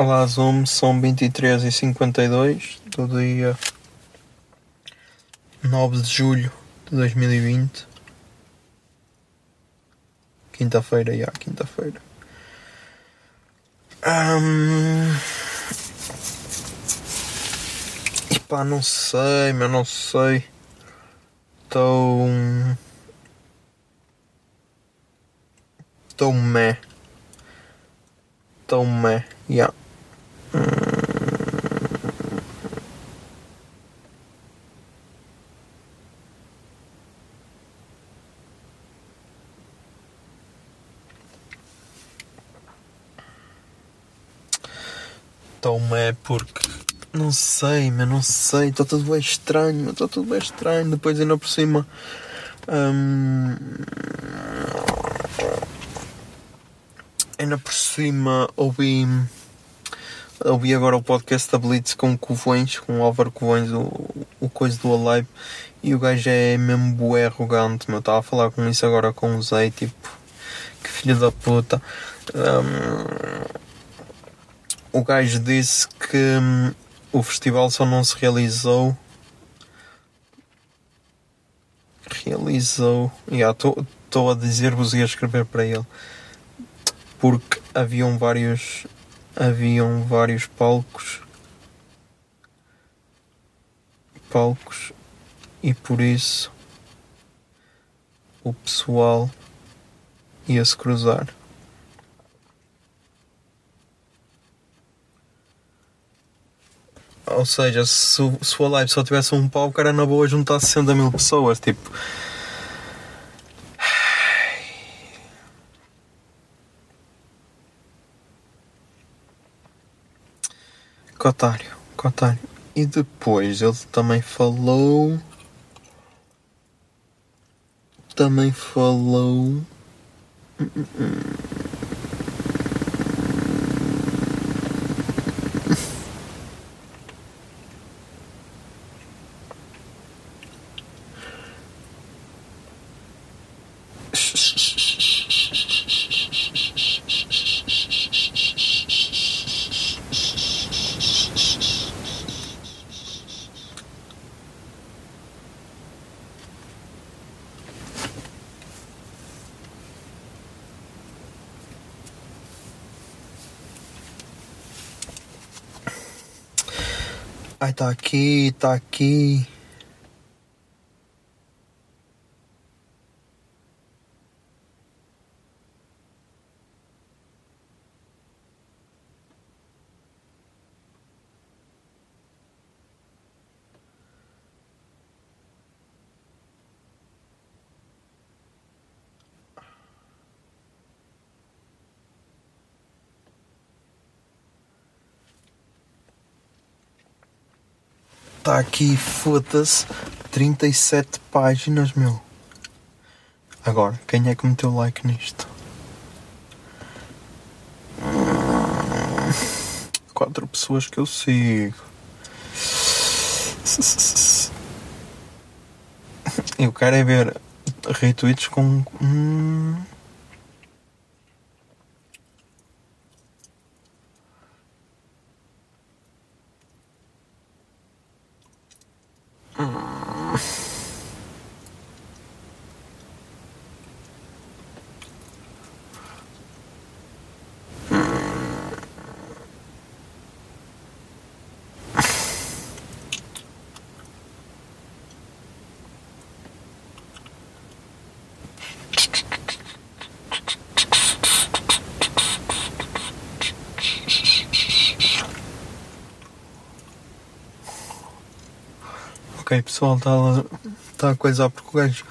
Olá Zoom, são 23 e 52 do dia 9 de julho de 2020 Quinta-feira, já, quinta-feira. Ahm, E pá, não sei, mas não sei. Estou... Estou meh. Estou meh, já Tão é porque não sei, mas não sei, está tudo bem estranho, está tudo bem estranho, depois ainda por cima hum, ainda por cima ouvi ouvi agora o podcast da Blitz com Covões, com Álvaro Covões, o, o coisa do Alive, e o gajo é mesmo bué arrogante, meu, estava a falar com isso agora com o Zé, tipo, que filho da puta. Hum, o gajo disse que hum, o festival só não se realizou. Realizou. Estou a dizer-vos e a escrever para ele. Porque haviam vários. Haviam vários palcos. Palcos. E por isso. O pessoal ia se cruzar. Ou seja, se, se o live só tivesse um palco, era na boa juntar 60 mil pessoas. Tipo. Cotário, cotário. E depois ele também falou. Também falou. Ai, tá aqui, tá aqui. Tá aqui, foda-se. 37 páginas, meu. Agora, quem é que meteu like nisto? Quatro pessoas que eu sigo. Eu quero é ver retweets com. Hum, Uh-huh. Ok, pessoal, está tá a coisar porque o gajo.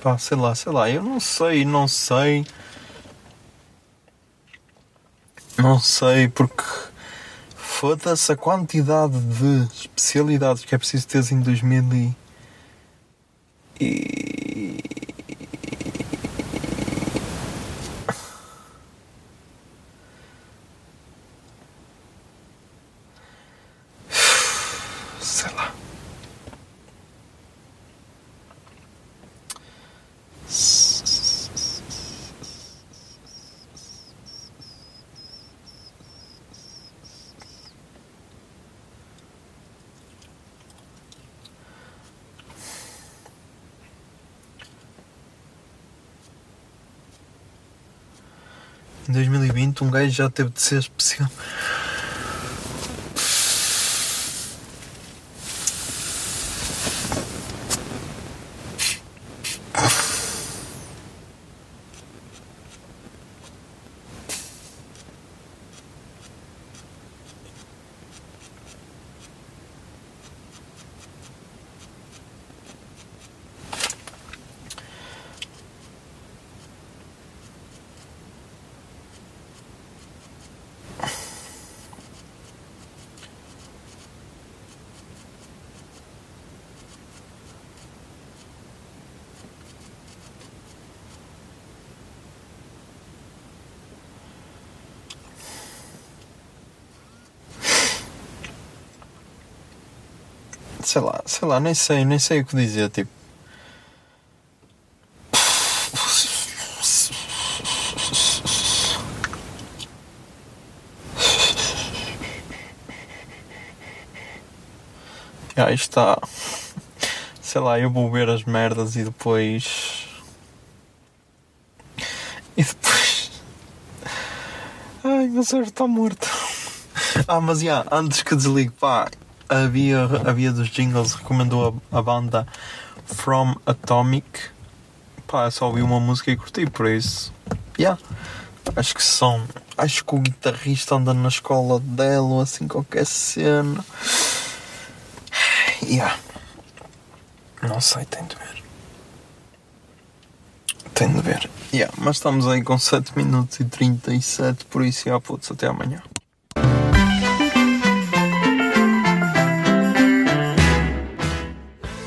Pá, sei lá, sei lá, eu não sei, não sei. Não sei, porque foda-se a quantidade de especialidades que é preciso ter em 2000 e... e... Sei lá. Em 2020 um gajo já teve de ser especial. Sei lá, sei lá, nem sei, nem sei o que dizer, tipo. Isto está. Sei lá, eu vou ver as merdas e depois. E depois. Ai, meu cérebro está morto. Ah, mas já, antes que desligue, pá, havia, havia dos jingles, recomendou a, a banda From Atomic. Pá, só ouvi uma música e curti, por isso. Yeah. Acho que são. Acho que o guitarrista anda na escola dela ou assim qualquer cena. Yeah. Não sei, tem de ver. Tem de ver. Yeah, mas estamos aí com 7 minutos e 37, por isso, já, putz, até amanhã.